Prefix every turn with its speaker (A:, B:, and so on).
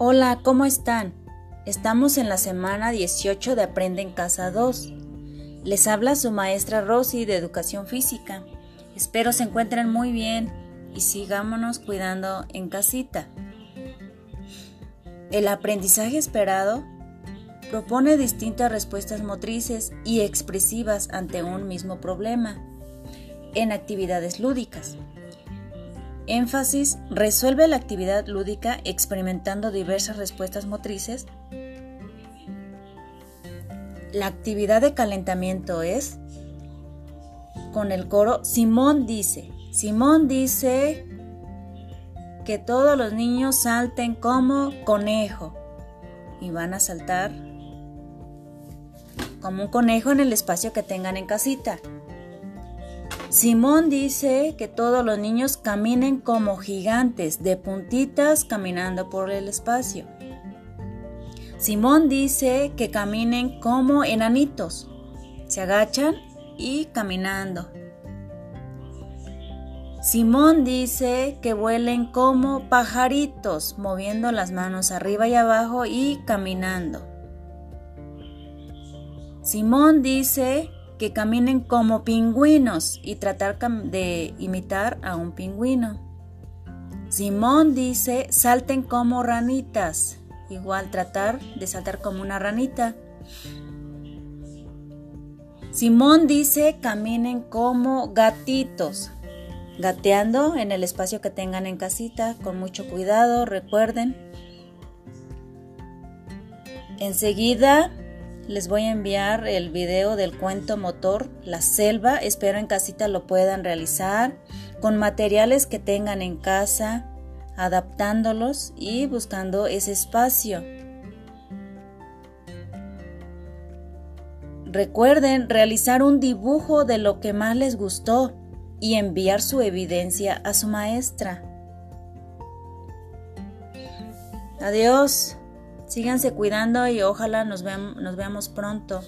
A: Hola, ¿cómo están? Estamos en la semana 18 de Aprende en Casa 2. Les habla su maestra Rosy de Educación Física. Espero se encuentren muy bien y sigámonos cuidando en casita. El aprendizaje esperado propone distintas respuestas motrices y expresivas ante un mismo problema en actividades lúdicas. Énfasis, resuelve la actividad lúdica experimentando diversas respuestas motrices. La actividad de calentamiento es con el coro Simón dice. Simón dice que todos los niños salten como conejo y van a saltar como un conejo en el espacio que tengan en casita. Simón dice que todos los niños caminen como gigantes, de puntitas caminando por el espacio. Simón dice que caminen como enanitos, se agachan y caminando. Simón dice que vuelen como pajaritos, moviendo las manos arriba y abajo y caminando. Simón dice que caminen como pingüinos y tratar de imitar a un pingüino. Simón dice salten como ranitas, igual tratar de saltar como una ranita. Simón dice caminen como gatitos, gateando en el espacio que tengan en casita, con mucho cuidado, recuerden. Enseguida les voy a enviar el video del cuento motor La Selva. Espero en casita lo puedan realizar con materiales que tengan en casa, adaptándolos y buscando ese espacio. Recuerden realizar un dibujo de lo que más les gustó y enviar su evidencia a su maestra. Adiós. Síganse cuidando y ojalá nos, veamos pronto.